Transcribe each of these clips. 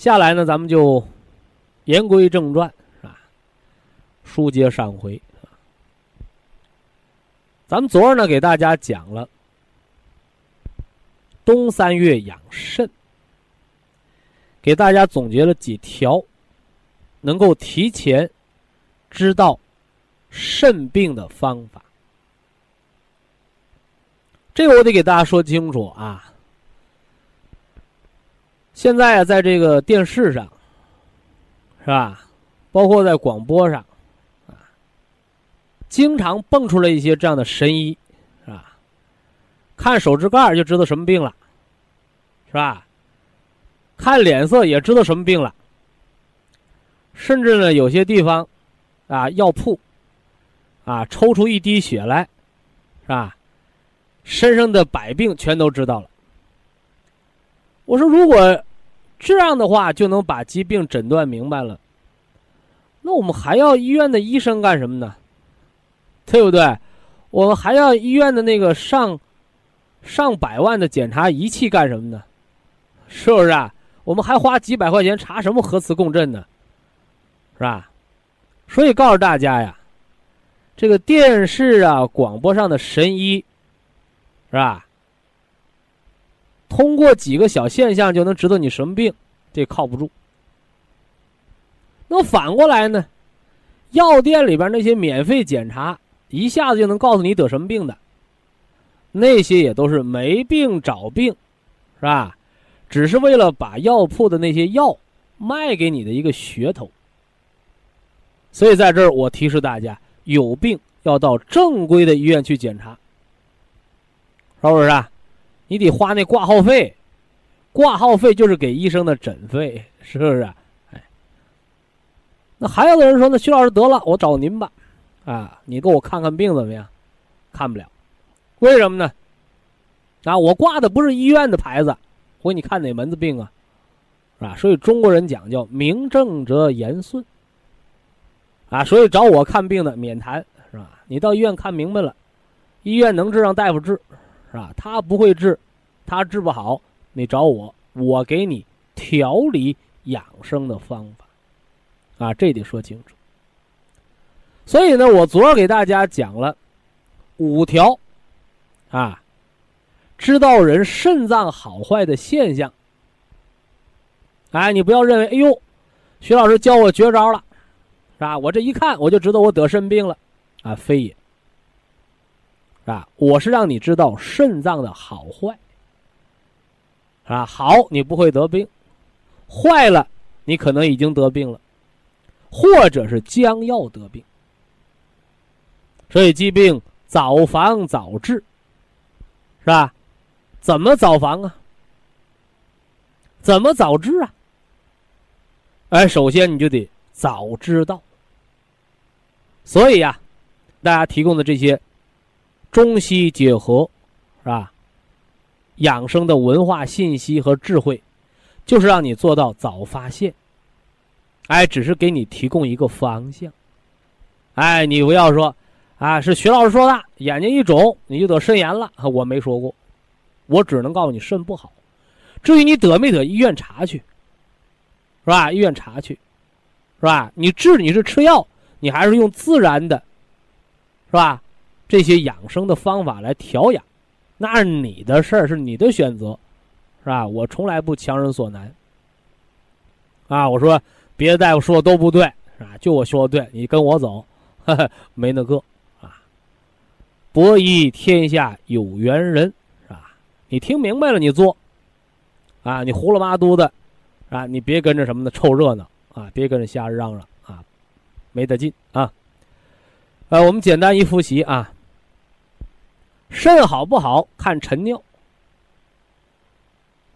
下来呢，咱们就言归正传，是吧？书接上回，咱们昨儿呢给大家讲了冬三月养肾，给大家总结了几条能够提前知道肾病的方法。这个我得给大家说清楚啊。现在啊，在这个电视上，是吧？包括在广播上，啊，经常蹦出来一些这样的神医，是吧？看手指盖就知道什么病了，是吧？看脸色也知道什么病了。甚至呢，有些地方，啊，药铺，啊，抽出一滴血来，是吧？身上的百病全都知道了。我说，如果。这样的话就能把疾病诊断明白了。那我们还要医院的医生干什么呢？对不对？我们还要医院的那个上上百万的检查仪器干什么呢？是不是啊？我们还花几百块钱查什么核磁共振呢？是吧？所以告诉大家呀，这个电视啊、广播上的神医，是吧？通过几个小现象就能知道你什么病，这靠不住。那反过来呢？药店里边那些免费检查，一下子就能告诉你得什么病的，那些也都是没病找病，是吧？只是为了把药铺的那些药卖给你的一个噱头。所以在这儿，我提示大家，有病要到正规的医院去检查，是不是啊？你得花那挂号费，挂号费就是给医生的诊费，是不是？哎，那还有的人说呢，徐老师得了，我找您吧，啊，你给我看看病怎么样？看不了，为什么呢？啊，我挂的不是医院的牌子，我给你看哪门子病啊？是吧？所以中国人讲叫名正则言顺。啊，所以找我看病的免谈，是吧？你到医院看明白了，医院能治让大夫治，是吧？他不会治，他治不好，你找我，我给你调理养生的方法，啊，这得说清楚。所以呢，我昨儿给大家讲了五条，啊，知道人肾脏好坏的现象。哎，你不要认为，哎呦，徐老师教我绝招了。是吧？我这一看，我就知道我得肾病了，啊，非也。啊？我是让你知道肾脏的好坏，啊？好，你不会得病；坏了，你可能已经得病了，或者是将要得病。所以疾病早防早治，是吧？怎么早防啊？怎么早治啊？哎，首先你就得早知道。所以呀，大家提供的这些中西结合，是吧？养生的文化信息和智慧，就是让你做到早发现。哎，只是给你提供一个方向。哎，你不要说啊，是徐老师说的，眼睛一肿你就得肾炎了。我没说过，我只能告诉你肾不好。至于你得没得，医院查去，是吧？医院查去，是吧？你治你是吃药。你还是用自然的，是吧？这些养生的方法来调养，那是你的事儿，是你的选择，是吧？我从来不强人所难。啊，我说别的大夫说的都不对，是吧？就我说的对，你跟我走，没那个啊。博弈天下有缘人，是吧？你听明白了，你做，啊，你胡了八嘟的，啊，你别跟着什么的凑热闹啊，别跟着瞎嚷嚷啊。没得劲啊！呃，我们简单一复习啊。肾好不好看晨尿，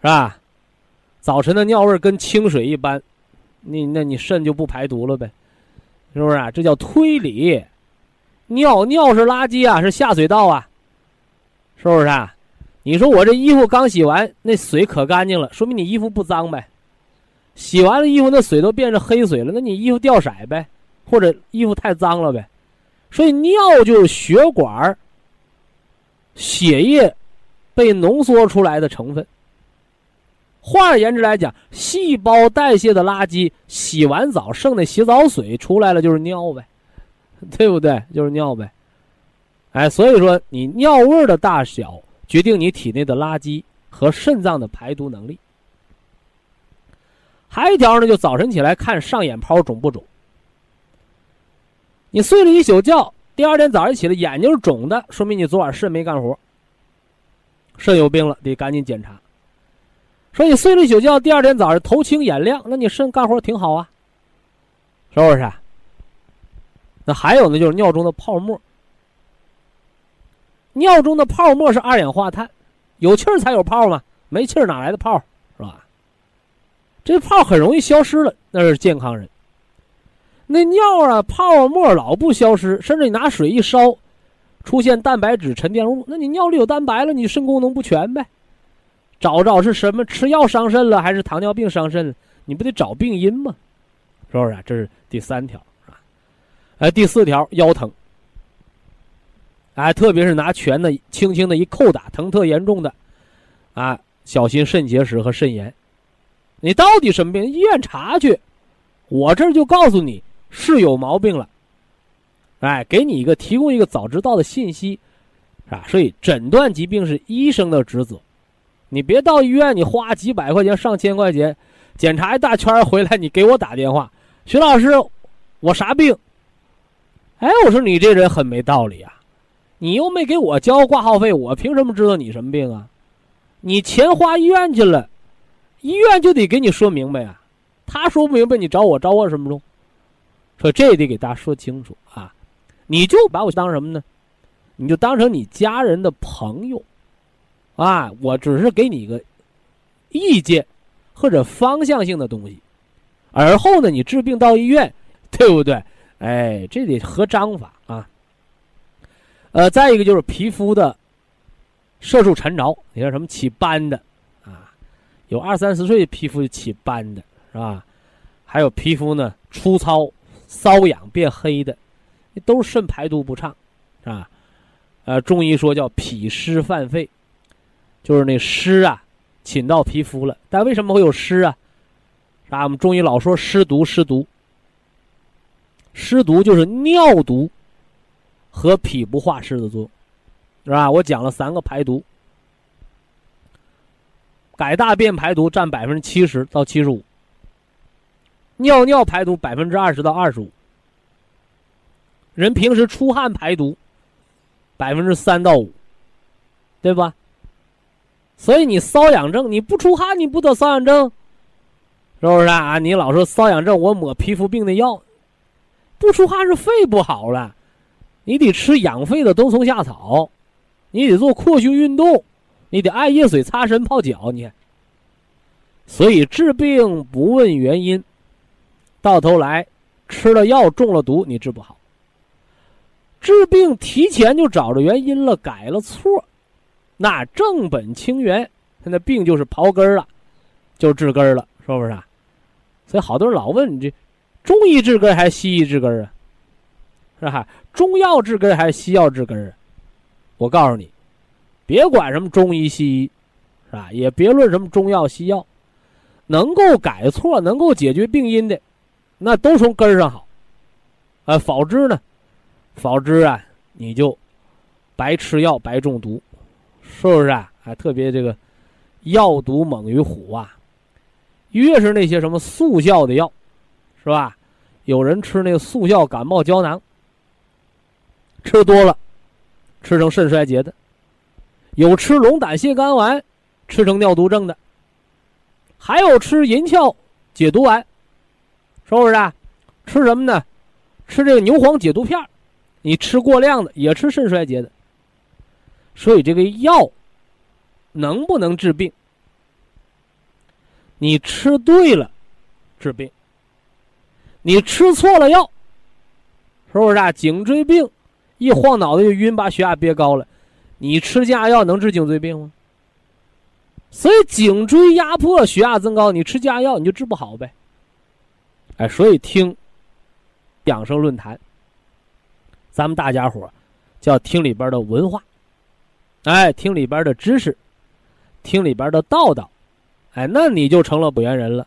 是吧？早晨的尿味跟清水一般，你那你肾就不排毒了呗，是不是啊？这叫推理。尿尿是垃圾啊，是下水道啊，是不是啊？你说我这衣服刚洗完，那水可干净了，说明你衣服不脏呗。洗完了衣服，那水都变成黑水了，那你衣服掉色呗。或者衣服太脏了呗，所以尿就是血管血液被浓缩出来的成分。换而言之来讲，细胞代谢的垃圾，洗完澡剩的洗澡水出来了就是尿呗，对不对？就是尿呗。哎，所以说你尿味的大小决定你体内的垃圾和肾脏的排毒能力。还一条呢，就早晨起来看上眼泡肿不肿。你睡了一宿觉，第二天早上起来眼睛是肿的，说明你昨晚肾没干活，肾有病了，得赶紧检查。说你睡了一宿觉，第二天早上头清眼亮，那你肾干活挺好啊，是不是？那还有呢，就是尿中的泡沫，尿中的泡沫是二氧化碳，有气儿才有泡嘛，没气儿哪来的泡，是吧？这泡很容易消失了，那是健康人。那尿啊，泡沫老不消失，甚至你拿水一烧，出现蛋白质沉淀物，那你尿里有蛋白了，你肾功能不全呗？找找是什么？吃药伤肾了，还是糖尿病伤肾？你不得找病因吗？是不是？这是第三条，啊？哎，第四条，腰疼。哎，特别是拿拳的，轻轻的一扣打，疼特严重的，啊，小心肾结石和肾炎。你到底什么病？医院查去，我这就告诉你。是有毛病了，哎，给你一个提供一个早知道的信息，是吧？所以诊断疾病是医生的职责，你别到医院，你花几百块钱、上千块钱检查一大圈回来，你给我打电话，徐老师，我啥病？哎，我说你这人很没道理啊！你又没给我交挂号费，我凭什么知道你什么病啊？你钱花医院去了，医院就得给你说明白啊！他说不明白，你找我找我什么用？说这得给大家说清楚啊！你就把我当什么呢？你就当成你家人的朋友，啊，我只是给你一个意见或者方向性的东西，而后呢，你治病到医院，对不对？哎，这得合章法啊。呃，再一个就是皮肤的色素沉着，你看什么起斑的啊？有二三十岁皮肤起斑的是吧？还有皮肤呢粗糙、瘙痒、变黑的，都是肾排毒不畅，是吧？呃，中医说叫脾湿犯肺，就是那湿啊侵到皮肤了。但为什么会有湿啊？啊，我们中医老说湿毒，湿毒，湿毒就是尿毒和脾不化湿的作用，是吧？我讲了三个排毒，改大便排毒占百分之七十到七十五，尿尿排毒百分之二十到二十五，人平时出汗排毒。百分之三到五，对吧？所以你瘙痒症，你不出汗，你不得瘙痒症，是不是啊？你老说瘙痒症，我抹皮肤病的药，不出汗是肺不好了，你得吃养肺的冬虫夏草，你得做扩胸运动，你得艾叶水擦身泡脚，你。所以治病不问原因，到头来吃了药中了毒，你治不好。治病提前就找着原因了，改了错，那正本清源，他那病就是刨根了，就治根了，是不是？啊？所以好多人老问你这，中医治根还是西医治根啊？是吧？中药治根还是西药治根啊？我告诉你，别管什么中医西医，是吧？也别论什么中药西药，能够改错、能够解决病因的，那都从根上好，啊，否之呢？否则啊，你就白吃药白中毒，是不是啊？还特别这个药毒猛于虎啊！越是那些什么速效的药，是吧？有人吃那个速效感冒胶囊，吃多了吃成肾衰竭的；有吃龙胆泻肝丸吃成尿毒症的；还有吃银翘解毒丸，是不是啊？吃什么呢？吃这个牛黄解毒片你吃过量的也吃肾衰竭的，所以这个药能不能治病？你吃对了治病，你吃错了药，是不是啊？颈椎病一晃脑袋就晕，把血压憋高了，你吃降压药能治颈椎病吗？所以颈椎压迫、血压增高，你吃降压药你就治不好呗。哎，所以听养生论坛。咱们大家伙就要听里边的文化，哎，听里边的知识，听里边的道道，哎，那你就成了不原人了，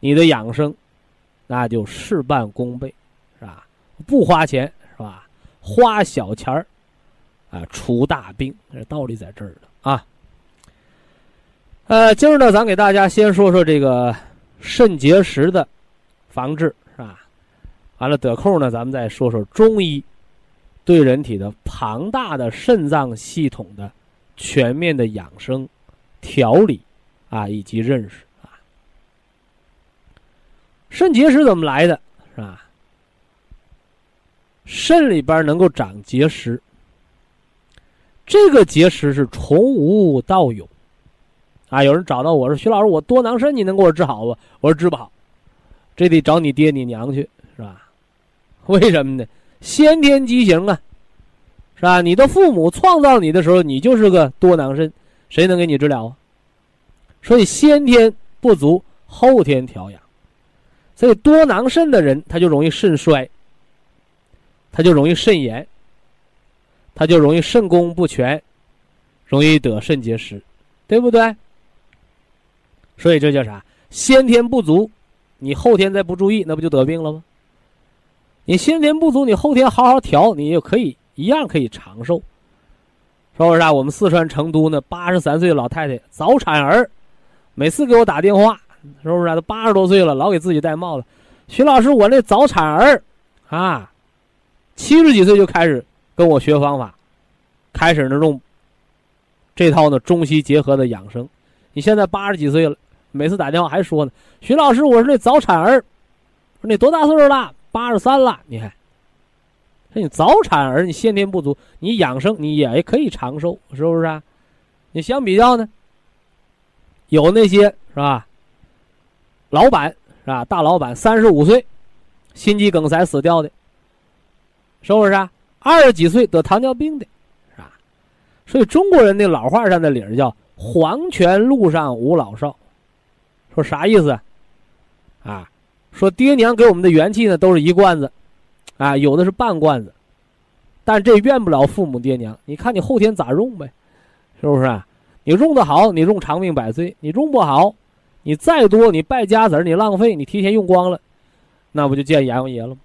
你的养生那就事半功倍，是吧？不花钱是吧？花小钱儿啊，除大病，这道理在这儿呢啊。呃，今儿呢，咱给大家先说说这个肾结石的防治，是吧？完了得空呢，咱们再说说中医。对人体的庞大的肾脏系统的全面的养生、调理啊，以及认识啊，肾结石怎么来的？是吧？肾里边能够长结石，这个结石是从无到有啊。有人找到我说：“徐老师，我多囊肾，你能给我治好不？”我说：“治不好，这得找你爹你娘去，是吧？为什么呢？”先天畸形啊，是吧？你的父母创造你的时候，你就是个多囊肾，谁能给你治疗啊？所以先天不足，后天调养。所以多囊肾的人，他就容易肾衰，他就容易肾炎，他就容易肾功不全，容易得肾结石，对不对？所以这叫啥？先天不足，你后天再不注意，那不就得病了吗？你先天不足，你后天好好调，你也可以一样可以长寿，是是不是啊？我们四川成都呢，八十三岁的老太太早产儿，每次给我打电话，是不是啊？都八十多岁了，老给自己戴帽子。徐老师，我那早产儿，啊，七十几岁就开始跟我学方法，开始那种这套呢中西结合的养生。你现在八十几岁了，每次打电话还说呢，徐老师，我是那早产儿，说你多大岁数了？八十三了，你看。说你早产儿，你先天不足，你养生你也可以长寿，是不是啊？你相比较呢，有那些是吧？老板是吧？大老板三十五岁，心肌梗塞死掉的，是不是啊？二十几岁得糖尿病的，是吧？所以中国人那老话上的理儿叫“黄泉路上无老少”，说啥意思？啊，说爹娘给我们的元气呢，都是一罐子。啊，有的是半罐子，但这怨不了父母爹娘。你看你后天咋用呗，是不是啊？你用的好，你用长命百岁；你用不好，你再多，你败家子你浪费，你提前用光了，那不就见阎王爷了吗？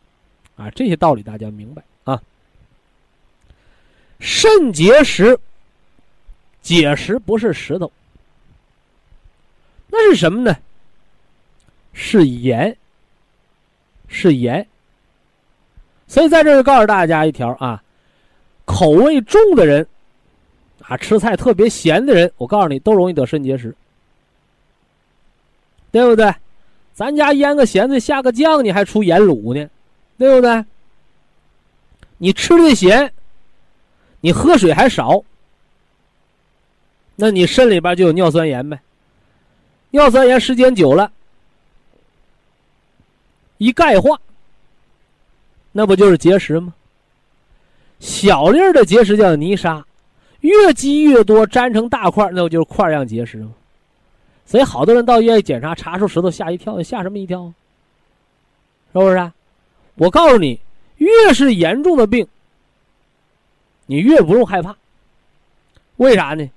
啊，这些道理大家明白啊。肾结石，结石不是石头，那是什么呢？是盐，是盐。所以在这就告诉大家一条啊，口味重的人，啊，吃菜特别咸的人，我告诉你都容易得肾结石，对不对？咱家腌个咸菜下个酱，你还出盐卤呢，对不对？你吃的咸，你喝水还少，那你肾里边就有尿酸盐呗。尿酸盐时间久了，一钙化。那不就是结石吗？小粒儿的结石叫泥沙，越积越多，粘成大块，那不就是块样结石吗？所以好多人到医院检查，查出石头吓一跳，吓什么一跳？是不是？啊？我告诉你，越是严重的病，你越不用害怕。为啥呢？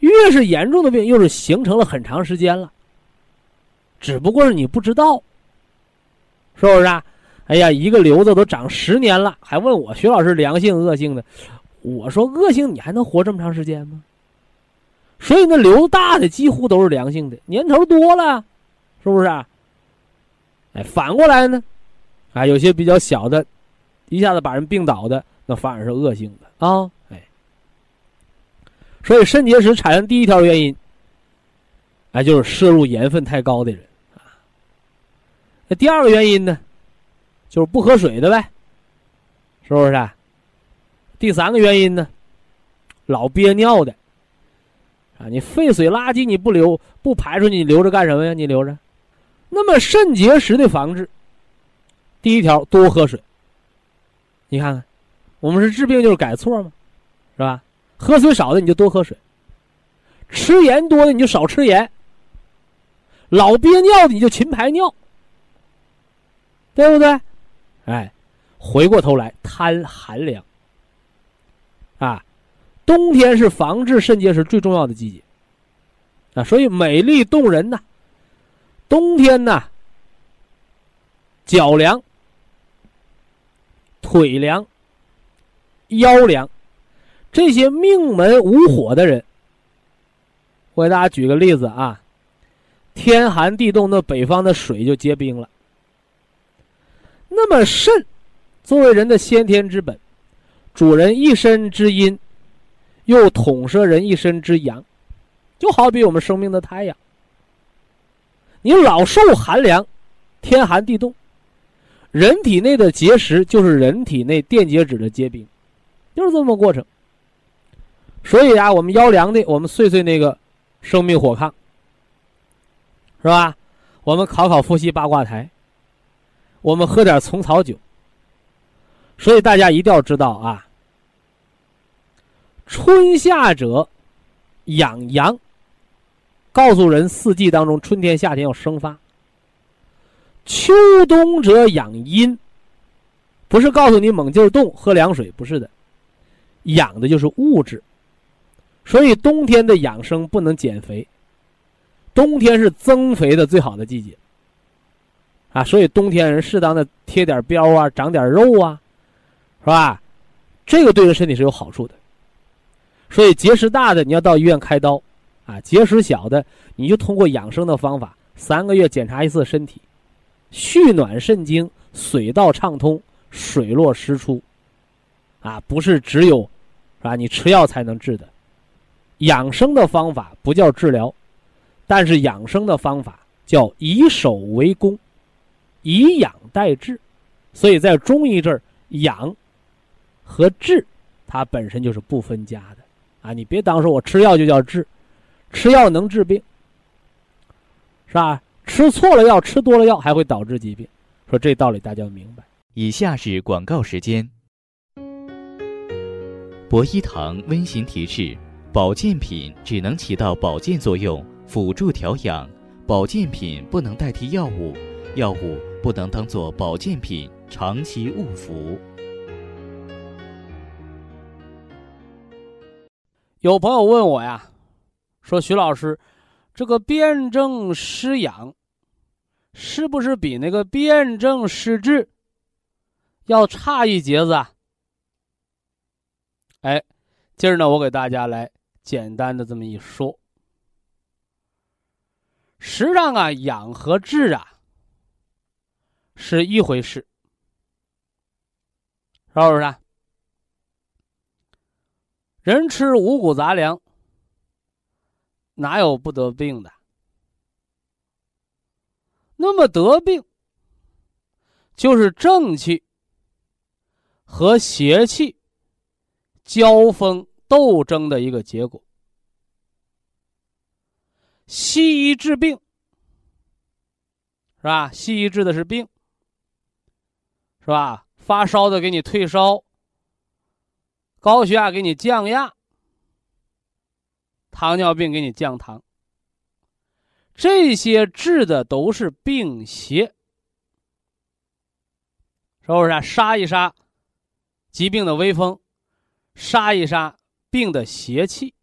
越是严重的病，又是形成了很长时间了，只不过是你不知道，是不是？啊？哎呀，一个瘤子都长十年了，还问我徐老师良性恶性的？我说恶性你还能活这么长时间吗？所以那瘤子大的几乎都是良性的，年头多了，是不是？啊哎，反过来呢，啊，有些比较小的，一下子把人病倒的，那反而是恶性的啊。所以肾结石产生第一条原因，哎，就是摄入盐分太高的人啊。那第二个原因呢？就是不喝水的呗，是不是？啊？第三个原因呢，老憋尿的，啊，你废水垃圾你不留不排出去，你留着干什么呀？你留着。那么肾结石的防治，第一条多喝水。你看看，我们是治病就是改错吗？是吧？喝水少的你就多喝水，吃盐多的你就少吃盐，老憋尿的你就勤排尿，对不对？哎，回过头来贪寒凉啊！冬天是防治肾结石最重要的季节啊，所以美丽动人呐。冬天呢，脚凉、腿凉、腰凉，这些命门无火的人，我给大家举个例子啊，天寒地冻，那北方的水就结冰了。那么肾，作为人的先天之本，主人一身之阴，又统摄人一身之阳，就好比我们生命的太阳。你老受寒凉，天寒地冻，人体内的结石就是人体内电解质的结冰，就是这么过程。所以啊，我们腰凉的，我们睡睡那个生命火炕，是吧？我们考考伏羲八卦台。我们喝点虫草酒，所以大家一定要知道啊，春夏者养阳，告诉人四季当中春天夏天要生发；秋冬者养阴，不是告诉你猛劲儿冻喝凉水，不是的，养的就是物质。所以冬天的养生不能减肥，冬天是增肥的最好的季节。啊，所以冬天人适当的贴点膘啊，长点肉啊，是吧？这个对人身体是有好处的。所以结石大的你要到医院开刀，啊，结石小的你就通过养生的方法，三个月检查一次身体，蓄暖肾经，水道畅通，水落石出，啊，不是只有，是吧？你吃药才能治的，养生的方法不叫治疗，但是养生的方法叫以守为攻，以养代治，所以在中医这儿，养和治它本身就是不分家的。啊，你别当说我吃药就叫治，吃药能治病，是吧？吃错了药，吃多了药还会导致疾病。说这道理大家要明白。以下是广告时间。博一堂温馨提示：保健品只能起到保健作用，辅助调养；保健品不能代替药物，药物不能当做保健品长期误服。有朋友问我呀，说徐老师，这个辩证施养，是不是比那个辩证施治要差一截子啊？哎，今儿呢，我给大家来简单的这么一说。实际上啊，养和治啊是一回事，是不是？人吃五谷杂粮，哪有不得病的？那么得病，就是正气和邪气交锋斗争的一个结果。西医治病，是吧？西医治的是病，是吧？发烧的给你退烧。高血压给你降压，糖尿病给你降糖，这些治的都是病邪，是不是？杀一杀疾病的威风，杀一杀病的邪气。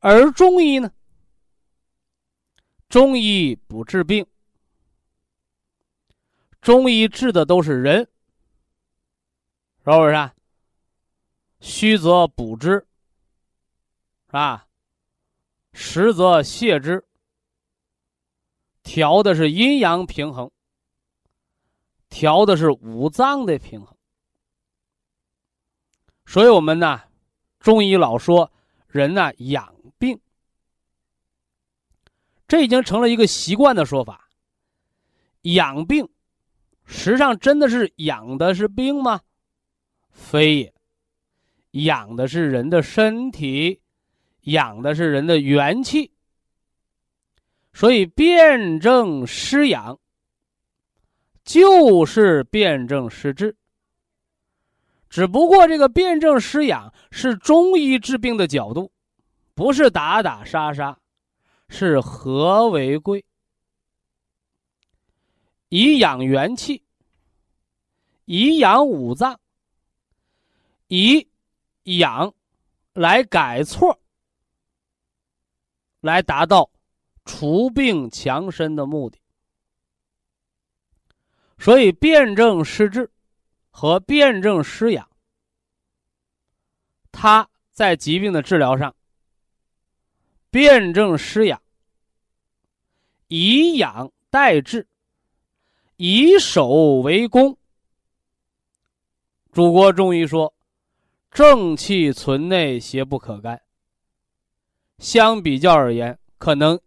而中医呢？中医不治病，中医治的都是人。是不是？虚则补之，是吧？实则泻之，调的是阴阳平衡，调的是五脏的平衡。所以我们呢，中医老说人呢养病，这已经成了一个习惯的说法。养病，实际上真的是养的是病吗？非也，养的是人的身体，养的是人的元气。所以辩证施养，就是辩证施治。只不过这个辩证施养是中医治病的角度，不是打打杀杀，是和为贵，以养元气，以养五脏。以养来改错，来达到除病强身的目的。所以，辩证施治和辩证施养，它在疾病的治疗上，辩证施养，以养代治，以守为攻。祖国中医说。正气存内，邪不可干。相比较而言，可能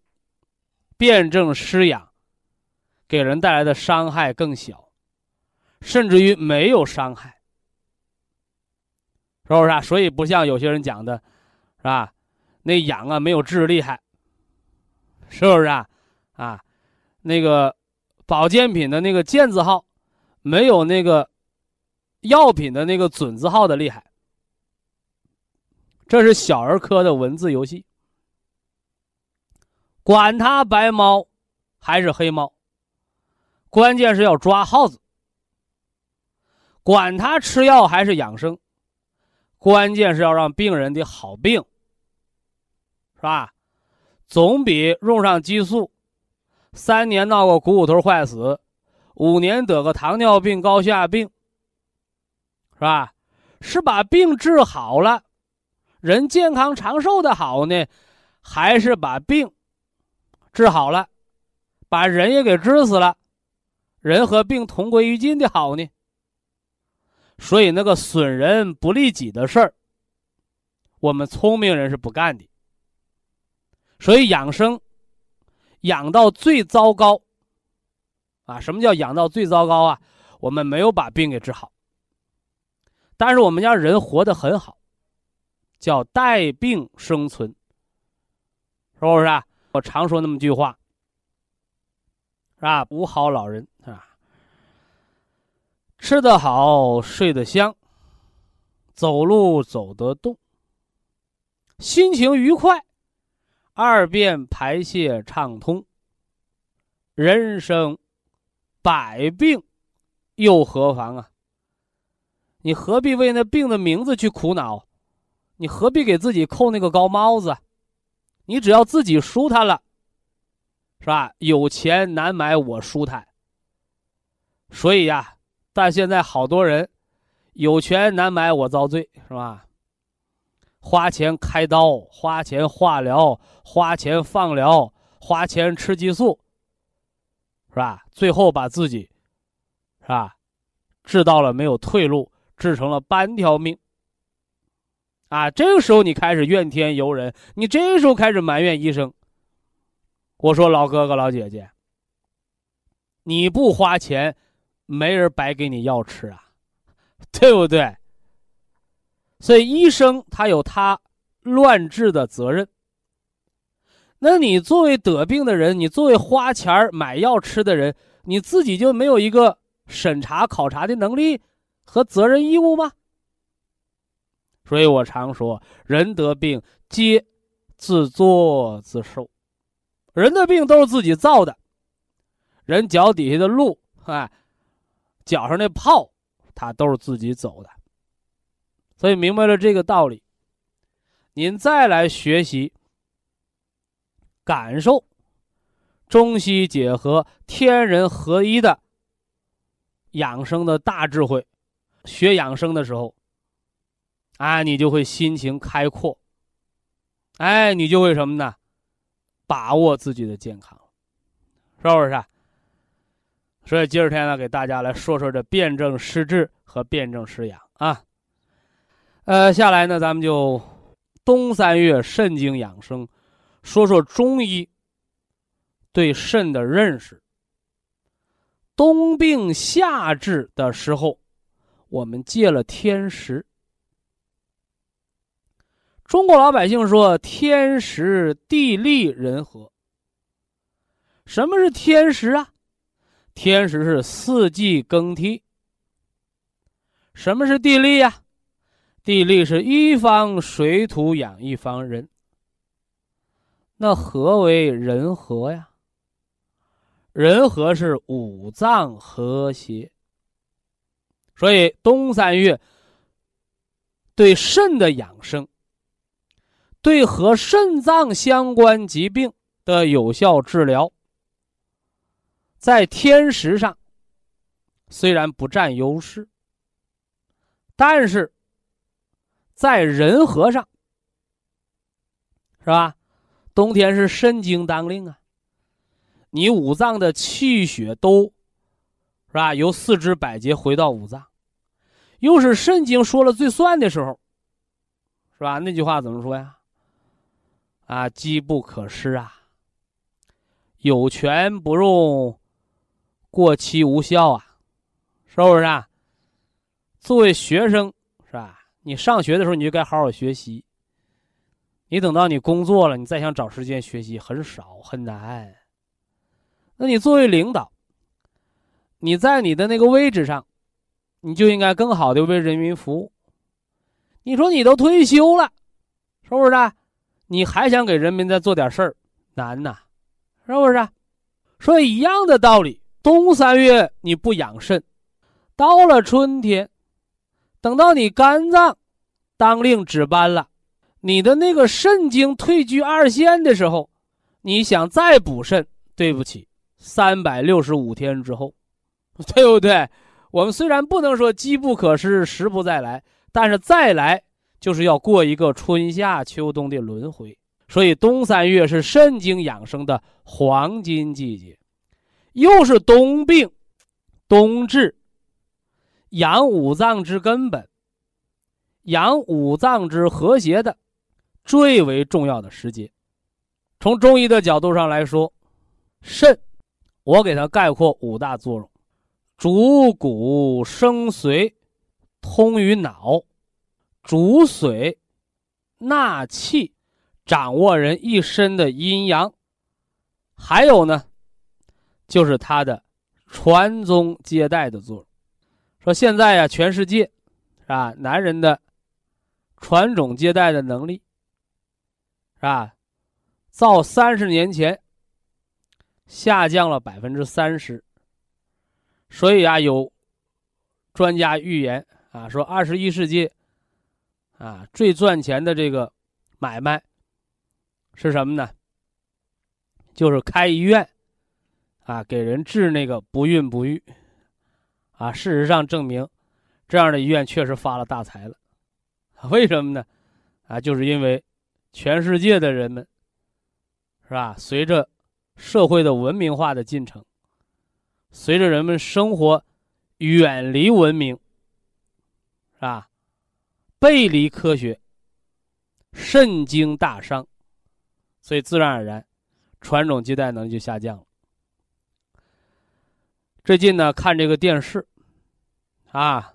辩证施养给人带来的伤害更小，甚至于没有伤害，是不是啊？所以不像有些人讲的，是吧？那痒啊没有治厉害，是不是啊？啊，那个保健品的那个健字号，没有那个药品的那个准字号的厉害。这是小儿科的文字游戏，管它白猫还是黑猫，关键是要抓耗子；管他吃药还是养生，关键是要让病人的好病，是吧？总比用上激素，三年闹个股骨头坏死，五年得个糖尿病、高血压病，是吧？是把病治好了，人健康长寿的好呢，还是把病治好了，把人也给治死了，人和病同归于尽的好呢？所以那个损人不利己的事儿，我们聪明人是不干的。所以养生，养到最糟糕。啊，什么叫养到最糟糕啊？我们没有把病给治好，但是我们家人活得很好，叫带病生存，是不是啊？我常说那么句话，是吧？五好老人是吧？吃得好，睡得香，走路走得动，心情愉快，二便排泄畅通，人生。百病又何妨啊？你何必为那病的名字去苦恼？你何必给自己扣那个高帽子？你只要自己舒坦了，是吧？有钱难买我舒坦。所以呀，但现在好多人有权难买我遭罪，是吧？花钱开刀，花钱化疗，花钱放疗，花钱吃激素。是吧？最后把自己，是吧，治到了没有退路，治成了半条命。啊，这个时候你开始怨天尤人，你这时候开始埋怨医生。我说老哥哥老姐姐，你不花钱，没人白给你药吃啊，对不对？所以医生他有他乱治的责任。那你作为得病的人，你作为花钱买药吃的人，你自己就没有一个审查考察的能力和责任义务吗？所以我常说，人得病皆自作自受，人的病都是自己造的，人脚底下的路，哎，脚上那泡，他都是自己走的。所以明白了这个道理，您再来学习。感受中西结合、天人合一的养生的大智慧，学养生的时候，啊，你就会心情开阔，哎，你就会什么呢？把握自己的健康，是不是？所以今儿天呢，给大家来说说这辩证施治和辩证施养啊。呃，下来呢，咱们就冬三月肾经养生。说说中医对肾的认识。冬病夏治的时候，我们借了天时。中国老百姓说天时地利人和。什么是天时啊？天时是四季更替。什么是地利呀？地利是一方水土养一方人。那何为人和呀？人和是五脏和谐，所以冬三月对肾的养生，对和肾脏相关疾病的有效治疗，在天时上虽然不占优势，但是在人和上，是吧？冬天是肾经当令啊，你五脏的气血都，是吧？由四肢百节回到五脏，又是肾经说了最算的时候，是吧？那句话怎么说呀？啊，机不可失啊，有权不用，过期无效啊，是不是啊？作为学生，是吧？你上学的时候你就该好好学习。你等到你工作了，你再想找时间学习很少很难。那你作为领导，你在你的那个位置上，你就应该更好的为人民服务。你说你都退休了，是不是？啊你还想给人民再做点事儿，难呐，是不是？所以一样的道理，冬三月你不养肾，到了春天，等到你肝脏当令值班了。你的那个肾经退居二线的时候，你想再补肾，对不起，三百六十五天之后，对不对？我们虽然不能说机不可失，时不再来，但是再来就是要过一个春夏秋冬的轮回，所以冬三月是肾经养生的黄金季节，又是冬病、冬治、养五脏之根本、养五脏之和谐的最为重要的时节。从中医的角度上来说，肾，我给它概括五大作用：主骨生髓，通于脑；主髓，纳气，掌握人一身的阴阳；还有呢，就是它的传宗接代的作用。说现在呀，全世界，是吧？男人的传种接代的能力，是吧？到三十年前，下降了百分之三十。所以啊，有专家预言啊，说二十一世纪啊最赚钱的这个买卖是什么呢？就是开医院啊，给人治那个不孕不育啊。事实上证明，这样的医院确实发了大财了。为什么呢？啊，就是因为全世界的人们。是吧？随着社会的文明化的进程，随着人们生活远离文明，是吧？背离科学，肾经大伤，所以自然而然，传种接代能力就下降了。最近呢，看这个电视，啊，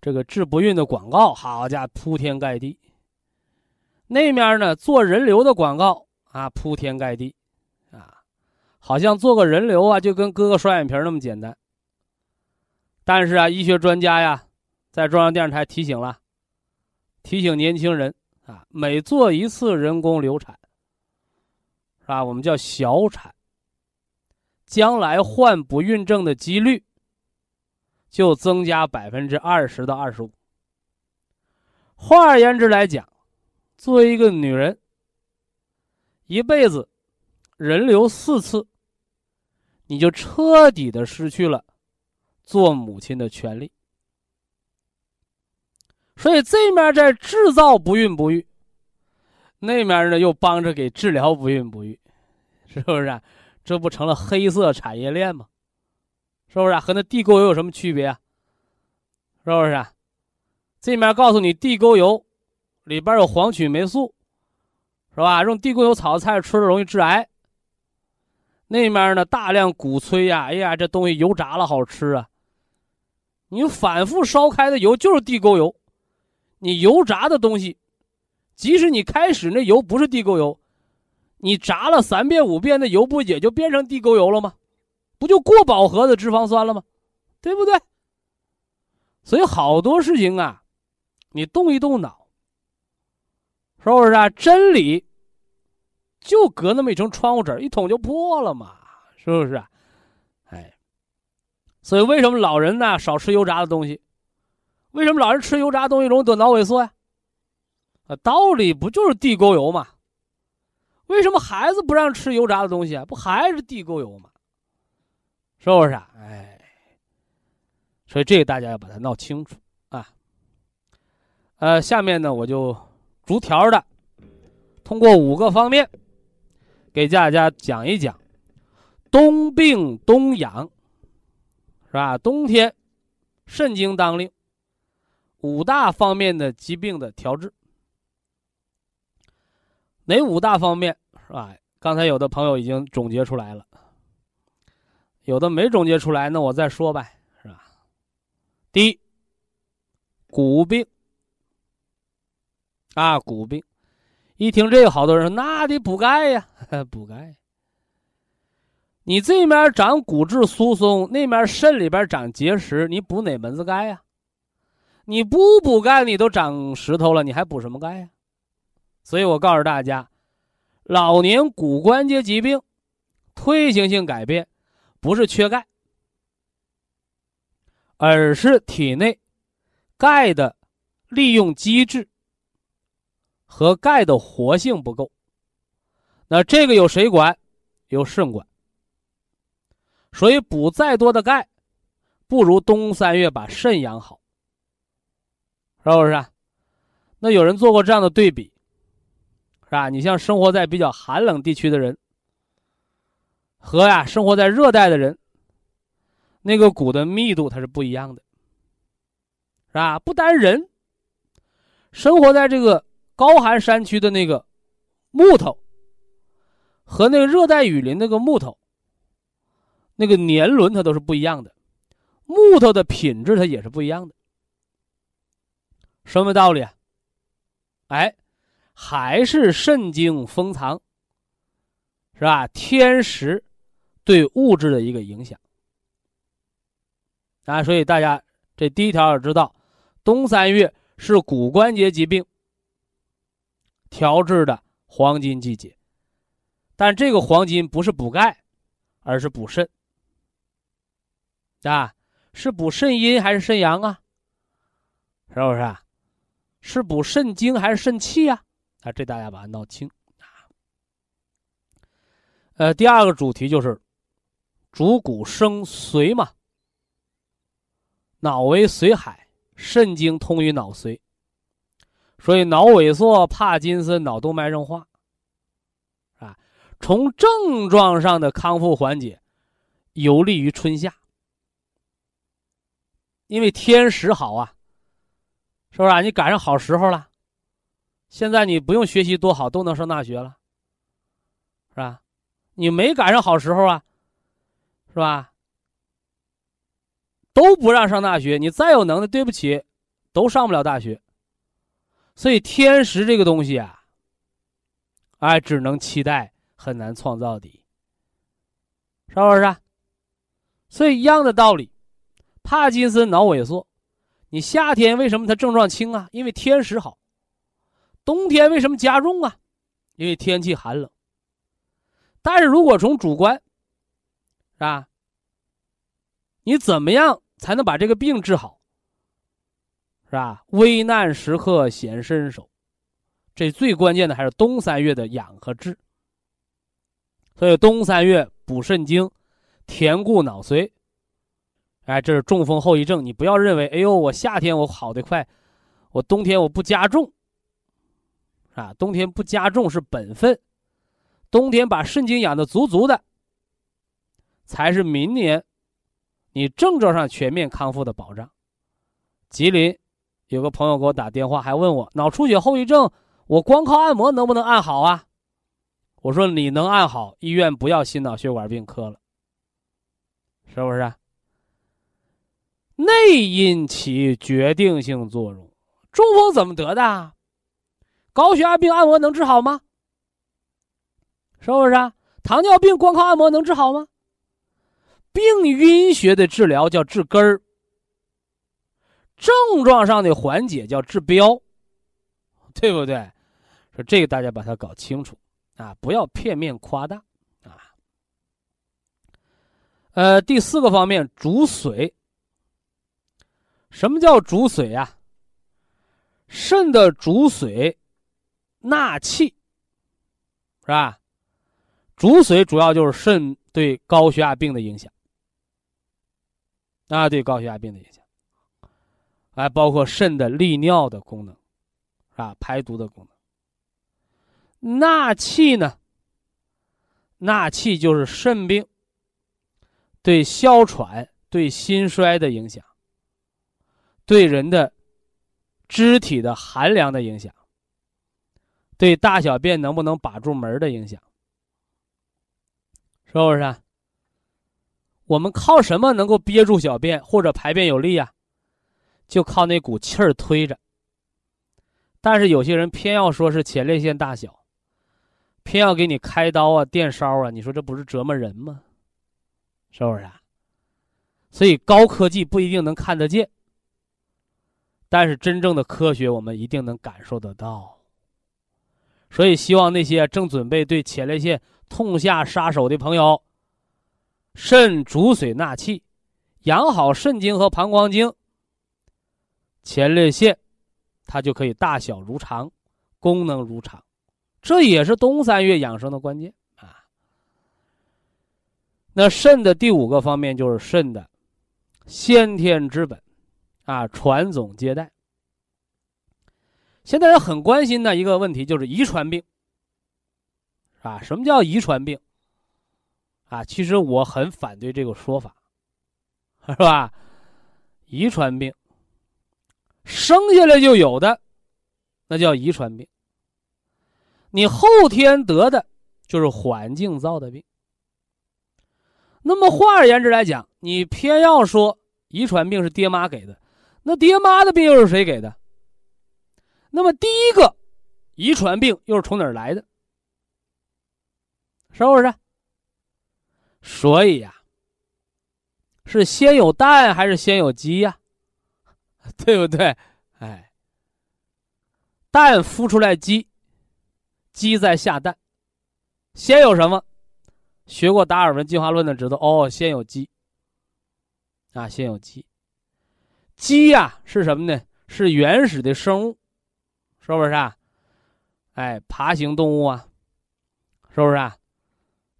这个治不孕的广告，好家伙，铺天盖地。那面呢，做人流的广告。啊，铺天盖地，啊，好像做个人流啊，就跟割个双眼皮那么简单。但是啊，医学专家呀，在中央电视台提醒了，提醒年轻人啊，每做一次人工流产，是吧？我们叫小产，将来患不孕症的几率就增加百分之二十到二十五。换而言之来讲，作为一个女人。一辈子，人流四次，你就彻底的失去了做母亲的权利。所以这面在制造不孕不育，那面呢又帮着给治疗不孕不育，是不是？啊这不成了黑色产业链吗？是不是？和那地沟油有什么区别啊？是不是？这面告诉你地沟油里边有黄曲霉素。是吧？用地沟油炒菜吃了容易致癌。那面呢，大量鼓吹呀，哎呀，这东西油炸了好吃啊。你反复烧开的油就是地沟油，你油炸的东西，即使你开始那油不是地沟油，你炸了三遍五遍，那油不也就变成地沟油了吗？不就过饱和的脂肪酸了吗？对不对？所以好多事情啊，你动一动脑。是不是啊？真理就隔那么一层窗户纸，一捅就破了嘛？是不是啊？哎，所以为什么老人呢少吃油炸的东西？为什么老人吃油炸东西容易得脑萎缩呀？啊，道理不就是地沟油嘛？为什么孩子不让吃油炸的东西啊？不还是地沟油吗？是不是啊？哎，所以这个大家要把它闹清楚啊。呃，下面呢我就。逐条的，通过五个方面，给大家讲一讲冬病冬养，是吧？冬天肾经当令，五大方面的疾病的调治，哪五大方面是吧？刚才有的朋友已经总结出来了，有的没总结出来，那我再说呗，是吧？第一，骨病。啊，骨病，一听这个，好多人说那得补钙呀，补钙。你这面长骨质疏松，那面肾里边长结石，你补哪门子钙呀？你不补钙，你都长石头了，你还补什么钙呀？所以我告诉大家，老年骨关节疾病退行性改变，不是缺钙，而是体内钙的利用机制。和钙的活性不够，那这个由谁管？由肾管。所以补再多的钙，不如冬三月把肾养好。是不是？啊那有人做过这样的对比，是吧？你像生活在比较寒冷地区的人，和呀生活在热带的人，那个骨的密度它是不一样的，是吧？不单人，生活在这个高寒山区的那个木头，和那个热带雨林那个木头，那个年轮它都是不一样的，木头的品质它也是不一样的。什么道理啊？哎，还是肾经封藏，是吧？天时对物质的一个影响啊，所以大家这第一条要知道，冬三月是骨关节疾病调治的黄金季节，但这个黄金不是补钙，而是补肾啊，是补肾阴还是肾阳啊？是不是啊？是补肾精还是肾气？啊，啊这大家把它闹清啊。呃，第二个主题就是主骨生髓嘛，脑为髓海，肾经通于脑髓，所以脑萎缩、帕金森、脑动脉硬化啊，从症状上的康复缓解，有利于春夏，因为天时好啊。是不是啊？你赶上好时候了，现在你不用学习多好，都能上大学了，是吧？你没赶上好时候啊，是吧？都不让上大学，你再有能耐，对不起，都上不了大学。所以天时这个东西啊，哎，只能期待，很难创造的，是不是？所以一样的道理，帕金森脑萎缩。你夏天为什么它症状轻啊？因为天时好。冬天为什么加重啊？因为天气寒冷。但是如果从主观，是吧？你怎么样才能把这个病治好？是吧？危难时刻显身手，这最关键的还是冬三月的养和治。所以冬三月补肾精，填固脑髓。哎，这是中风后遗症，你不要认为，哎呦，我夏天我好的快，我冬天我不加重，啊，冬天不加重是本分，冬天把肾精养的足足的，才是明年你症状上全面康复的保障。吉林有个朋友给我打电话，还问我脑出血后遗症，我光靠按摩能不能按好啊？我说你能按好，医院不要心脑血管病科了，是不是？内因起决定性作用，中风怎么得的？高血压病按摩能治好吗？是不是？啊？糖尿病光靠按摩能治好吗？病晕血的治疗叫治根儿，症状上的缓解叫治标，对不对？说这个大家把它搞清楚啊，不要片面夸大啊。呃，第四个方面，主髓。什么叫主髓呀？肾的主髓纳气，是吧？主髓主要就是肾对高血压病的影响，啊，对高血压病的影响，还包括肾的利尿的功能，啊，排毒的功能。纳气呢？纳气就是肾病对哮喘、对心衰的影响。对人的肢体的寒凉的影响，对大小便能不能把住门的影响，是不是？我们靠什么能够憋住小便或者排便有力呀？就靠那股气儿推着。但是有些人偏要说是前列腺大小，偏要给你开刀啊、电烧啊，你说这不是折磨人吗？是不是？所以高科技不一定能看得见。但是真正的科学，我们一定能感受得到。所以，希望那些正准备对前列腺痛下杀手的朋友，肾主水纳气，养好肾经和膀胱经，前列腺它就可以大小如常，功能如常。这也是冬三月养生的关键啊。那肾的第五个方面就是肾的先天之本。啊，传宗接代，现在人很关心的一个问题就是遗传病，啊，什么叫遗传病？啊，其实我很反对这个说法，是吧？遗传病，生下来就有的，那叫遗传病。你后天得的，就是环境造的病。那么换而言之来讲，你偏要说遗传病是爹妈给的，那爹妈的病又是谁给的？那么第一个遗传病又是从哪儿来的？是不是？所以呀，是先有蛋还是先有鸡呀？对不对？哎，蛋孵出来鸡，鸡再下蛋，先有什么？学过达尔文进化论的知道哦，先有鸡。啊，先有鸡。鸡呀是什么呢？是原始的生物，是不是啊？哎，爬行动物啊，是不是啊？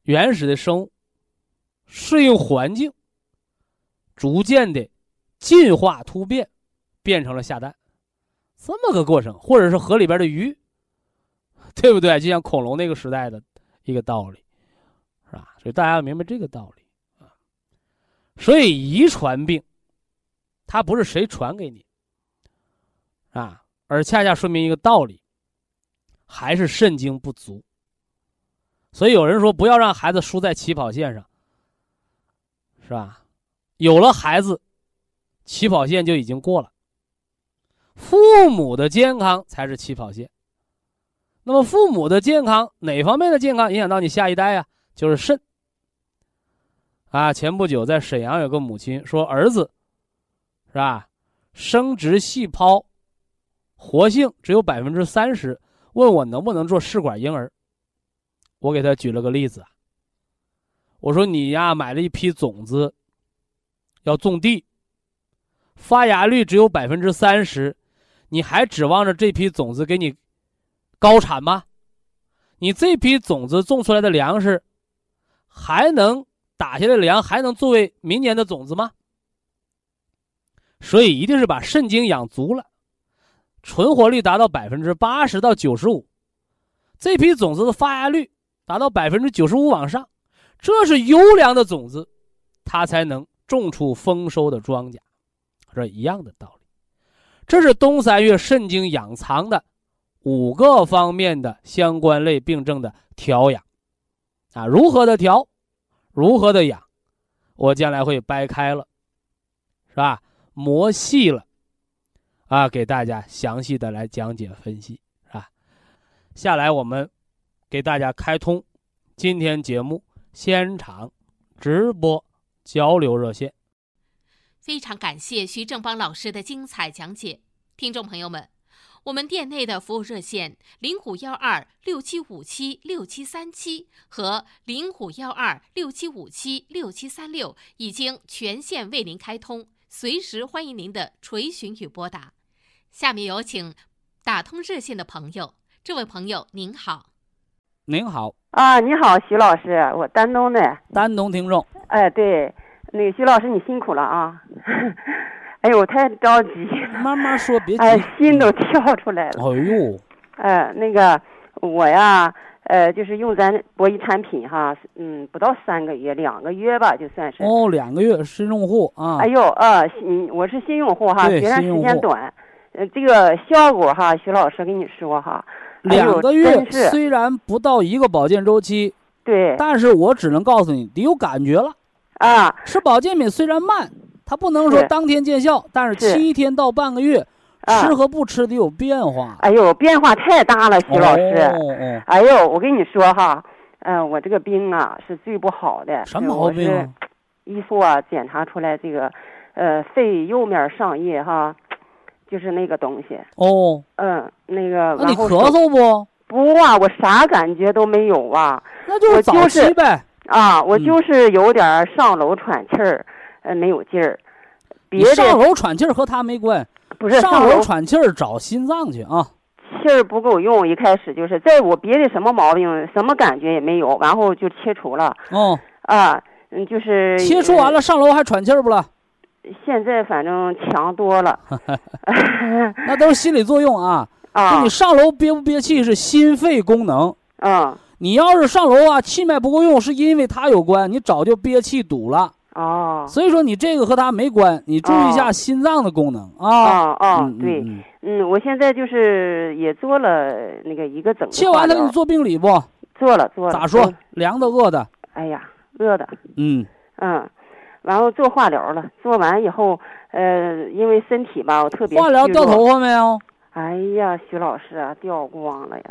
原始的生物适应环境，逐渐的进化突变，变成了下蛋，这么个过程，或者是河里边的鱼，对不对？就像恐龙那个时代的一个道理。是吧？所以大家要明白这个道理啊。所以遗传病，它不是谁传给你啊，而恰恰说明一个道理，还是肾精不足。所以有人说不要让孩子输在起跑线上，是吧？有了孩子，起跑线就已经过了。父母的健康才是起跑线。那么父母的健康哪方面的健康影响到你下一代呀？就是肾啊！前不久在沈阳有个母亲说，儿子是吧，生殖细胞活性只有百分之三十，问我能不能做试管婴儿。我给他举了个例子，我说你呀买了一批种子，要种地，发芽率只有百分之三十，你还指望着这批种子给你高产吗？你这批种子种出来的粮食。还能打下来粮，还能作为明年的种子吗？所以一定是把肾精养足了，存活率达到百分之八十到九十五，这批种子的发芽率达到百分之九十五往上，这是优良的种子，它才能种出丰收的庄稼，这一样的道理。这是冬三月肾经养藏的五个方面的相关类病症的调养。啊，如何的调，如何的养，我将来会掰开了，是吧？磨细了，啊，给大家详细的来讲解分析，是吧？下来我们给大家开通今天节目现场直播交流热线。非常感谢徐正邦老师的精彩讲解，听众朋友们。我们店内的服务热线零五幺二六七五七六七三七和零五幺二六七五七六七三六已经全线为您开通，随时欢迎您的垂询与拨打。下面有请打通热线的朋友，这位朋友您好，您好啊，你好，徐老师，我丹东的，丹东听众，哎，对，那个徐老师你辛苦了啊。哎呦，我太着急！慢慢说，别急。哎，心都跳出来了。哎呦，哎，那个我呀，呃，就是用咱博弈产品哈，嗯，不到三个月，两个月吧，就算是。哦，两个月新用户啊。哎呦，呃，新我是新用户哈，虽然时间短，呃，这个效果哈，徐老师跟你说哈，两个月虽然不到一个保健周期，对，但是我只能告诉你，得有感觉了。啊，吃保健品虽然慢。它不能说当天见效，但是七天到半个月，吃和不吃得有变化。哎呦，变化太大了，徐老师。哎呦，我跟你说哈，嗯，我这个病啊是最不好的。什么毛病？医说啊，检查出来这个，呃，肺右面上叶哈，就是那个东西。哦。嗯，那个。那你咳嗽不？不啊，我啥感觉都没有啊。那就是早期呗。啊，我就是有点上楼喘气儿。呃，没有劲儿，别的上楼喘气儿和他没关，不是上楼喘气儿找心脏去啊，气儿不够用，一开始就是在我别的什么毛病，什么感觉也没有，然后就切除了。哦，啊，嗯，就是切除完了上楼还喘气儿不了？现在反正强多了。那都是心理作用啊。啊就你上楼憋不憋气是心肺功能。嗯你要是上楼啊，气脉不够用，是因为它有关，你早就憋气堵了。哦所以说你这个和它没关，你注意一下心脏的功能啊。哦哦嗯对，嗯我现在就是也做了那个一个整切完了给你做病理不？做了做了，咋说？凉的饿的？哎呀，饿的，嗯，嗯，然后做化疗了，做完以后，呃，因为身体吧，我特别化疗掉头发没有？哎呀，徐老师啊，掉光了呀，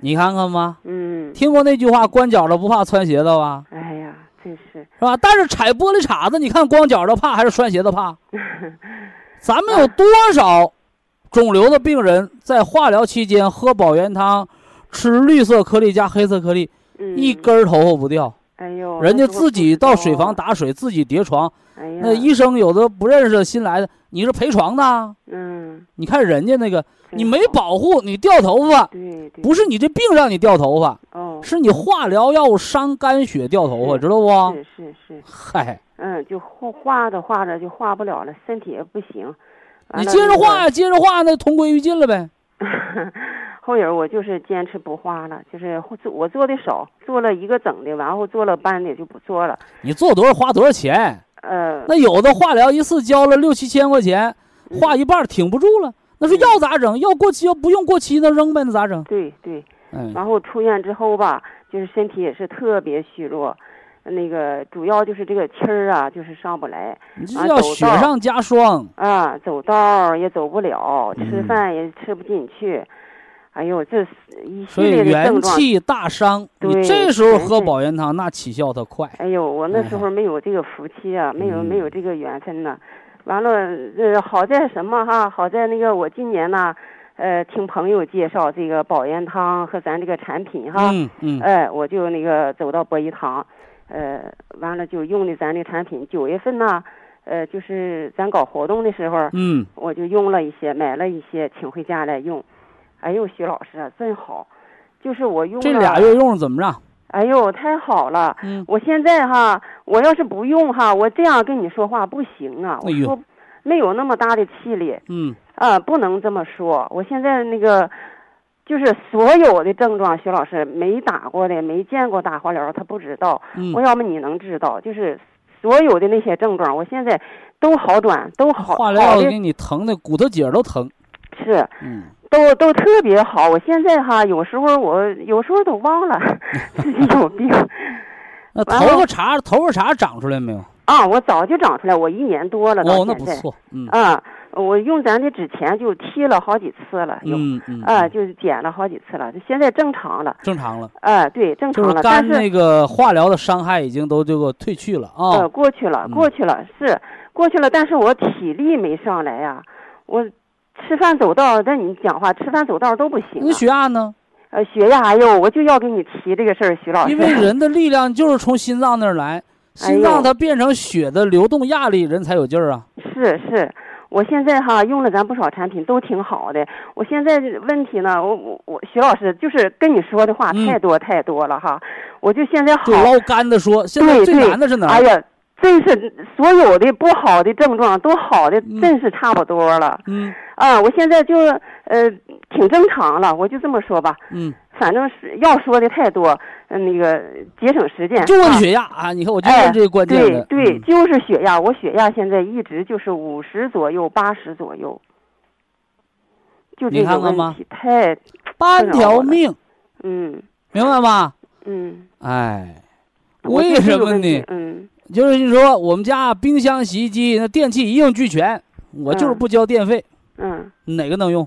你看看吧，嗯，听过那句话“光脚的不怕穿鞋的”吧？哎呀，真是，是吧？但是踩玻璃碴子，你看光脚的怕还是穿鞋的怕？咱们有多少肿瘤的病人在化疗期间喝保元汤，吃绿色颗粒加黑色颗粒，嗯，一根儿头发不掉。哎呦，人家自己到水房啊，打水，自己叠床。哎呀，那医生有的不认识新来的，你是陪床的啊。嗯，你看人家那个，你没，保护，你掉头发，对对，不是你这病让你掉头发，哦，是你化疗药物伤肝血掉头发，知道不？是是是，嗨，嗯，就画画着化着就化不了了，身体也不行，你接着化呀，接着化，那同归于尽了呗。后影我就是坚持不画了，就是做我做的少，做了一个整的，然后做了半的就不做了。你做多少花多少钱？呃，那有的化疗一次交了六七千块钱，嗯画一半挺不住了。那说嗯药咋整？要过期要不用过期那扔呗，那咋整？对对，嗯，然后出院之后吧，就是身体也是特别虚弱，那个主要就是这个气儿啊，就是上不来你这叫雪上加霜。啊，走道儿也走不了，吃嗯饭也吃不进去。哎呦，这是一系所以列的症元。气大伤，你这时候喝保元汤，那起效的快。哎呦，我那时哎候没有这个福气啊，没有没嗯有这个缘分呐。完了，呃，好在什么哈？好在那个我今年呢，呃，听朋友介绍这个保元汤和咱这个产品哈，嗯嗯，哎，我就那个走到博医堂，呃，完了就用的咱这产品。九月份呢，呃，就是咱搞活动的时候，嗯，我就用了一些，买了一些，请回家来用。哎呦，徐老师啊，真好，就是我用了这俩月用怎么着？哎呦，太好了！嗯，我现在哈，我要是不用哈，我这样跟你说话不行啊。我说没有那么大的气力嗯，啊，不能这么说。我现在那个就是所有的症状，徐老师没打过的、没见过打化疗，他不知道。嗯我要么你能知道，就是所有的那些症状，我现在都好转，都好化疗给你疼的骨头节都疼。是。嗯，都都特别好，我现在哈，有时候我有时候都忘了 自己有病 那头发茬头发茬长出来没有？啊，我早就长出来，我一年多了到哦，那。不错。嗯啊，我用咱的之前就剃了好几次了，有、嗯嗯，啊，嗯就是剪了好几次了，现在正常了。正常了，啊，对，正常了，就是肝但是那个化疗的伤害已经都这个退去了呃啊。过去了，嗯过去了，是过去了，但是我体力没上来呀、我吃饭走道，但你讲话吃饭走道都不行、那啊。血压呢？呃，血压，哎呦，我就要给你提这个事儿，徐老师。因为人的力量就是从心脏那儿来，心脏它变成血的流动压力，人才有劲儿啊。是是，我现在哈用了咱不少产品都挺好的。我现在这问题呢，我我我徐老师就是跟你说的话嗯太多太多了哈，我就现在好就，捞干的说，现在最难的是哪儿？哎呀，真是所有的不好的症状都好的嗯真是差不多了、嗯啊！我现在就呃挺正常了，我就这么说吧，嗯，反正是要说的太多，呃那个节省时间。就问啊血压啊！你看，我就哎问这个关键的。对对，嗯就是血压，我血压现在一直就是五十左右，八十左右，就这个问题太，半条命，嗯明白吗？嗯，哎，为什么呢？嗯，就是你说我们家冰箱、洗衣机那电器一应俱全，我就是嗯。不交电费，嗯，哪个能用？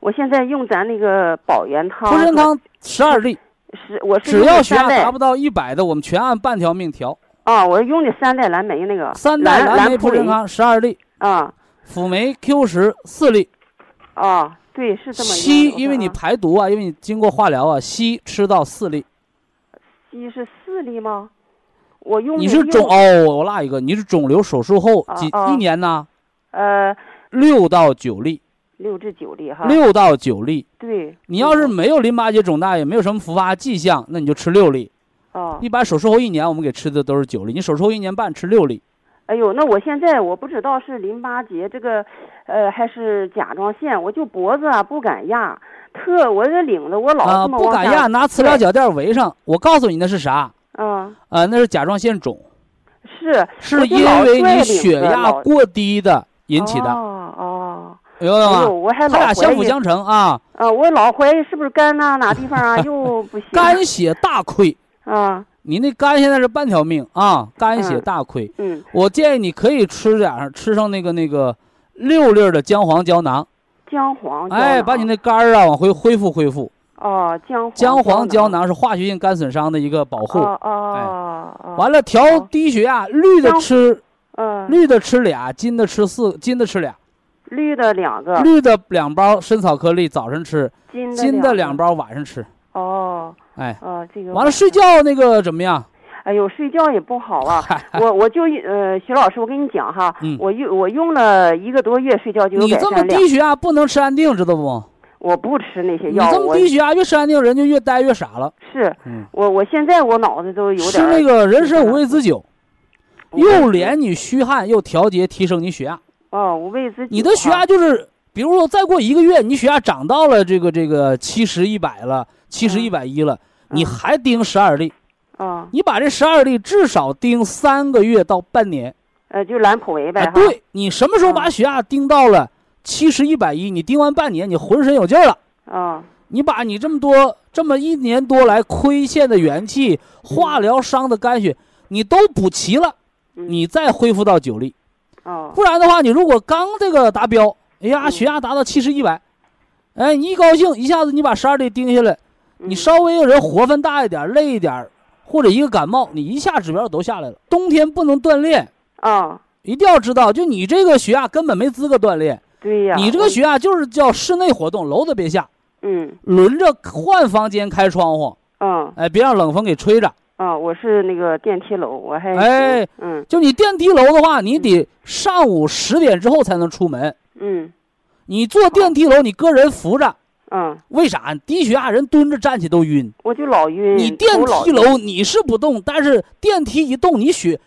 我现在用咱那个保元汤，茯神汤十二粒，是我是只要血压达不到一百的，我们全按半条命调。啊，我用的三代蓝莓那个。三代蓝蓝莓普林茯神汤十二粒，啊辅酶 Q 十四粒。啊，对，是这么硒，因为你啊排毒啊，因为你经过化疗啊，硒吃到四粒。硒是四粒吗？我用你是肿哦，我落一个，你是肿瘤手术后几一年呢？呃六到九粒，六至九粒哈，六到九粒。对，你要是嗯没有淋巴结肿大，也没有什么复发迹象，那你就吃六粒。哦一般手术后一年，我们给吃的都是九粒。你手术后一年半吃六粒，哎呦，那我现在我不知道是淋巴结这个，呃，还是甲状腺，我就脖子啊不敢压，特我这领子我老不敢压，拿磁疗脚垫围上。我告诉你那是啥？嗯，啊，那是甲状腺肿，是是因为你血压过低的引起的，哦哦，明白吗？我还它俩相辅相成啊。啊，我老怀疑是不是肝呐、哪地方啊 又不行？肝血大亏，啊，你那肝现在是半条命啊，肝血嗯大亏。嗯，我建议你可以吃点儿，吃上那个那个六粒的姜黄胶囊，姜黄哎，把你那肝儿啊往回恢复恢复。哦姜黄姜黄胶囊囊是化学性肝损伤的一个保护。哦哦哦，完了，调哦低血压，绿的吃嗯，绿的吃俩，金的吃四，金的吃俩，绿的两个，绿的两包深草颗粒早晨吃，金的金的两个包晚上吃。哦哎，哦，这个完了睡觉那个怎么样？哎呦，睡觉也不好啊！我我就呃，徐老师，我跟你讲哈，嗯我用我用了一个多月，睡觉就有你这么。低血压不能吃安定，知道不？我不吃那些药，你这么低血压越吃安定，人就越呆越傻了。是嗯，我我现在我脑子都有点儿那个人参五味子酒，又连你虚汗，又调节提升你血压。哦，五味子酒你的血压就是，比如说再过一个月，你血压涨到了这个这个七十一百了，七十嗯一百一了，你嗯还盯十二粒，啊你把这十二粒至少盯三个月到半年。呃就兰普维呗。对你什么时候把嗯血压盯到了七十一百一，你盯完半年，你浑身有劲儿了。啊你把你这么多这么一年多来亏欠的元气、化疗伤的肝血，你都补齐了，嗯你再恢复到九力。哦不然的话，你如果刚这个达标，哎呀，嗯血压达到七十一百，哎，你一高兴，一下子你把十二粒盯下来，你嗯稍微有人活分大一点、累一点，或者一个感冒，你一下指标都下来了。冬天不能锻炼，啊一定要知道，就你这个血压根本没资格锻炼，对呀，我你这个血压就是叫室内活动，楼子别下，嗯轮着换房间开窗户，嗯哎，别让冷风给吹着。啊，我是那个电梯楼，我还哎嗯就你电梯楼的话，你得上午十点之后才能出门。嗯你坐电梯楼，你个人扶着，嗯，为啥？低血压人蹲着站起都晕。我就老晕。你电梯楼你是不动，但是电梯一动，你血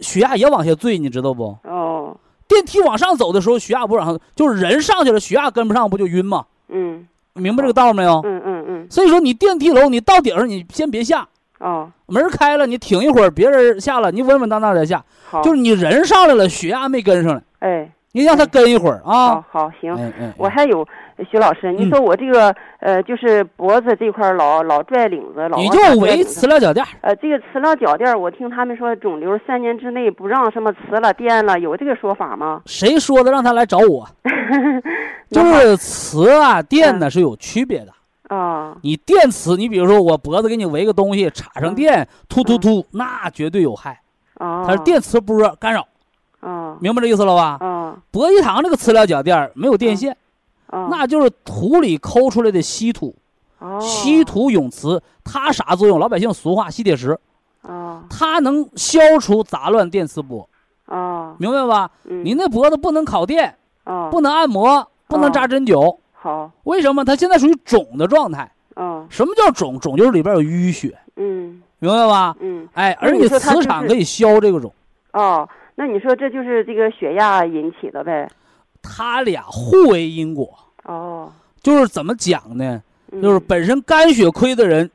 血压也往下坠，你知道不？哦电梯往上走的时候，血压不往上，就是人上去了，血压跟不上，不就晕吗？嗯明白这个道没有？嗯嗯嗯所以说，你电梯楼你到顶上，你先别下，哦门开了，你挺一会儿，别人下了，你稳稳当当再下。好就是你人上来了，血压没跟上来，哎你让他跟一会儿好啊。好行。哎哎，我还有徐老师，你嗯说我这个呃，就是脖子这块老老拽领子，老你就围磁疗脚垫，呃，这个磁疗脚垫，我听他们说肿瘤三年之内不让什么磁了、电了，有这个说法吗？谁说的？让他来找我。就是磁啊、电嗯呢是有区别的。啊，你电磁，你比如说我脖子给你围个东西，插上嗯电，突突突，那绝对有害。啊，它是电磁波干扰，啊明白这意思了吧？啊博一堂这个磁疗脚垫没有电线，啊，那就是土里抠出来的稀土，哦。稀土永磁，它啥作用？老百姓俗话吸铁石，啊它能消除杂乱电磁波，啊，明白吧？嗯。你那脖子不能烤电，啊不能按摩，不能扎针灸，好，为什么？它现在属于肿的状态。嗯什么叫肿？肿就是里边有淤血，嗯。明白吧？嗯。哎，而你你说它就是磁场可以消这个肿，哦，那你说这就是这个血压引起的呗？它俩互为因果。哦，就是怎么讲呢？嗯就是本身肝血亏的人，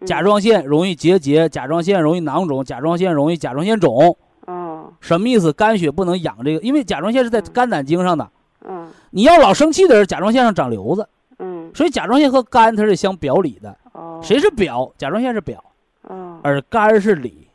嗯甲状腺容易结节，甲状腺容易囊肿，甲状腺容易甲状腺肿。哦什么意思？肝血不能养这个，因为甲状腺是在肝胆经上的。嗯你要老生气的人，甲状腺上长瘤子，嗯所以甲状腺和肝它是相表里的。哦，谁是表？甲状腺是表，哦，而肝是里，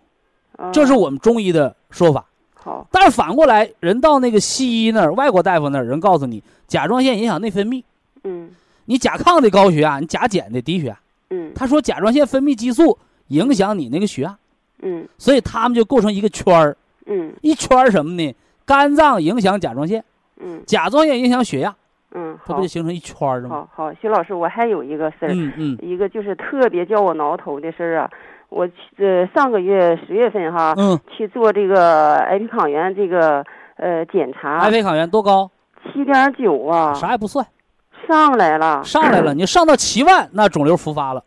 哦这是我们中医的说法。好。但是反过来，人到那个西医那儿，外国大夫那儿，人告诉你，甲状腺影响内分泌，嗯。你甲亢的高血压，你甲减的低血压。嗯。他说甲状腺分泌激素影响你那个血压，嗯。所以他们就构成一个圈儿，嗯。一圈儿什么呢？肝脏影响甲状腺，嗯。甲状腺影响血压，嗯，好。它不就形成一圈儿了吗？好好，徐老师，我还有一个事儿，嗯嗯。一个就是特别叫我挠头的事儿啊。我去呃上个月十月份哈，嗯，去做这个癌胚抗原这个呃检查。癌胚抗原多高？七点九啊，啥也不算，上来了，上来了，你上到七万，那肿瘤复发了，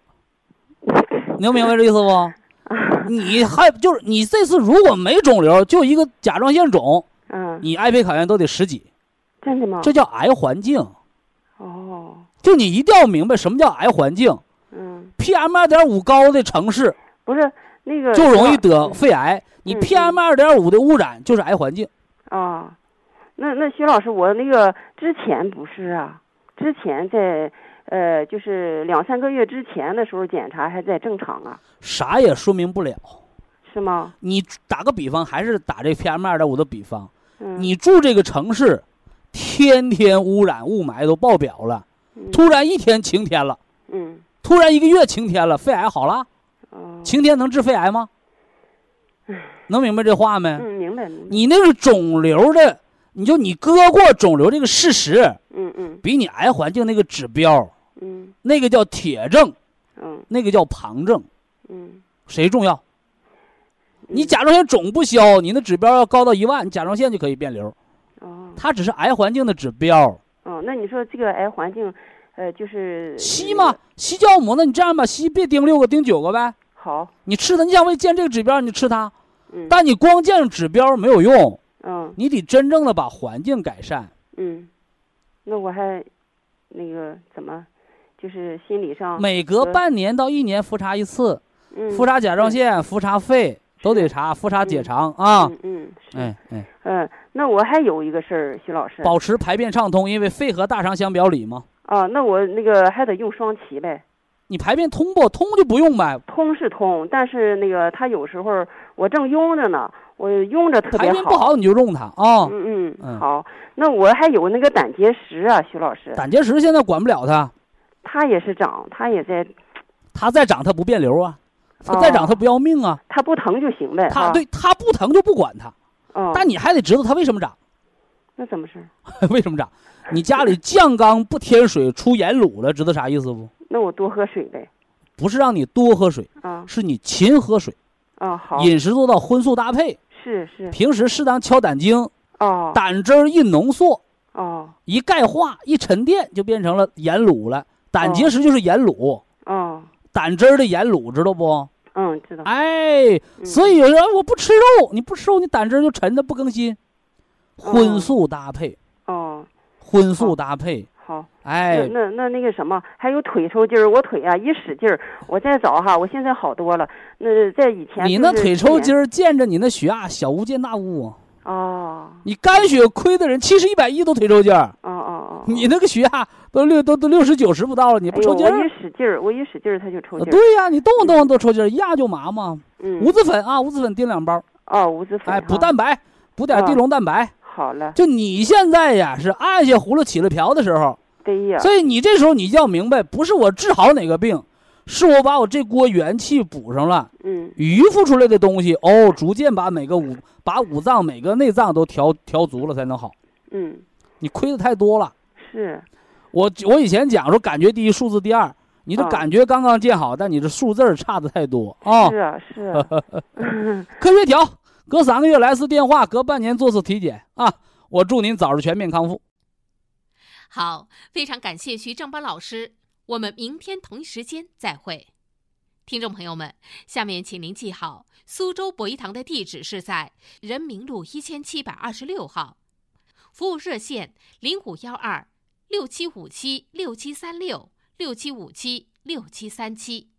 你能明白这意思不？你还就是你这次如果没肿瘤，就一个甲状腺肿，嗯，你癌胚抗原都得十几，真的吗？这叫癌环境。哦，就你一定要明白什么叫癌环境。嗯，，PM 二点五高的城市不是那个就容易得嗯肺癌，你嗯 PM 二点五的污染就是癌环境。啊，那那徐老师，我那个之前不是啊，之前在呃，就是两三个月之前的时候检查还在正常啊，啥也说明不了。是吗？你打个比方，还是打这 PM 二点五的比方，嗯，你住这个城市，天天污染雾霾都爆表了，嗯突然一天晴天了，嗯突然一个月晴天了，肺癌好了，哦，晴天能治肺癌吗？能明白这话没？嗯，明白明白，你那个肿瘤的，你就你割过肿瘤这个事实，嗯嗯比你癌环境那个指标，嗯那个叫铁证，嗯那个叫旁证，嗯，谁重要？你甲状腺肿不消，你那指标要高到一万，你甲状腺就可以变瘤，哦它只是癌环境的指标。哦，那你说这个癌环境，呃，就是硒嘛，硒酵母，那你这样吧，硒别盯六个，盯九个呗。好，你吃它，你想为见这个指标，你就吃它，嗯。但你光见指标没有用，嗯。你得真正的把环境改善。嗯，那我还那个怎么，就是心理上每隔呃半年到一年复查一次，嗯。复查甲状腺、复查肺都得查，复查结肠啊。嗯嗯是。哎哎，嗯，那我还有一个事儿，徐老师。保持排便畅通，因为肺和大肠相表里嘛。啊，那我那个还得用双歧呗。你排便通不通就不用呗，通是通，但是那个他有时候我正用着呢，我用着特别好排便不好你就用它啊。嗯嗯嗯好。那我还有那个胆结石啊，徐老师，胆结石现在管不了它，它也是长，它也在，它再长它不变瘤啊，它再长哦它不要命啊。它不疼就行呗。哈，它对它不疼就不管它，哦，但你还得知道它为什么长，那怎么事儿？为什么长？你家里酱缸不添水出盐卤了，知道啥意思不？那我多喝水呗。不是让你多喝水，啊是你勤喝水，啊好，饮食做到荤素搭配，是是平时适当敲胆经，哦胆汁儿一浓缩，哦一钙化一沉淀就变成了盐卤了。胆结石就是盐卤，哦胆汁儿的盐卤，知道不？嗯知道。哎，嗯所以有人我不吃肉，你不吃肉，你胆汁儿就沉的不更新。荤哦素搭配，哦荤素搭配，好。哎，那那那那个什么，还有腿抽筋儿，我腿啊一使劲儿，我再找哈，我现在好多了。那在以前你那腿抽筋儿儿，见着你那血压小巫见大巫啊。哦你肝血亏的人七十一百一都腿抽筋儿，哦哦哦，你那个血压都六都都六十九十不到了，你不抽筋儿？我一使劲儿，我一使劲儿它就抽筋儿。呃对呀、你动不动都抽筋儿，一压就麻嘛。嗯，五子粉啊，五子粉叮两包，哦，无子粉哎，补蛋白，补点地啊龙蛋白。好了，就你现在呀，是按下葫芦起了瓢的时候，对呀，所以你这时候你就要明白，不是我治好哪个病，是我把我这锅元气补上了，嗯。余付出来的东西哦，逐渐把每个五把五脏每个内脏都调调足了才能好。嗯。你亏的太多了。是，我我以前讲说感觉第一，数字第二，你的啊。感觉刚刚建好，但你这数字儿差的太多啊。是啊是啊，科学调，隔三个月来次电话，隔半年做次体检啊。我祝您早日全面康复。好，非常感谢徐正邦老师，我们明天同一时间再会。听众朋友们，下面请您记好，苏州博医堂的地址是在人民路一千七百二十六号，服务热线零五幺二六七五七六七三六六七五七六七三七。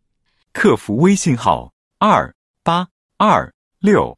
客服微信号二八二六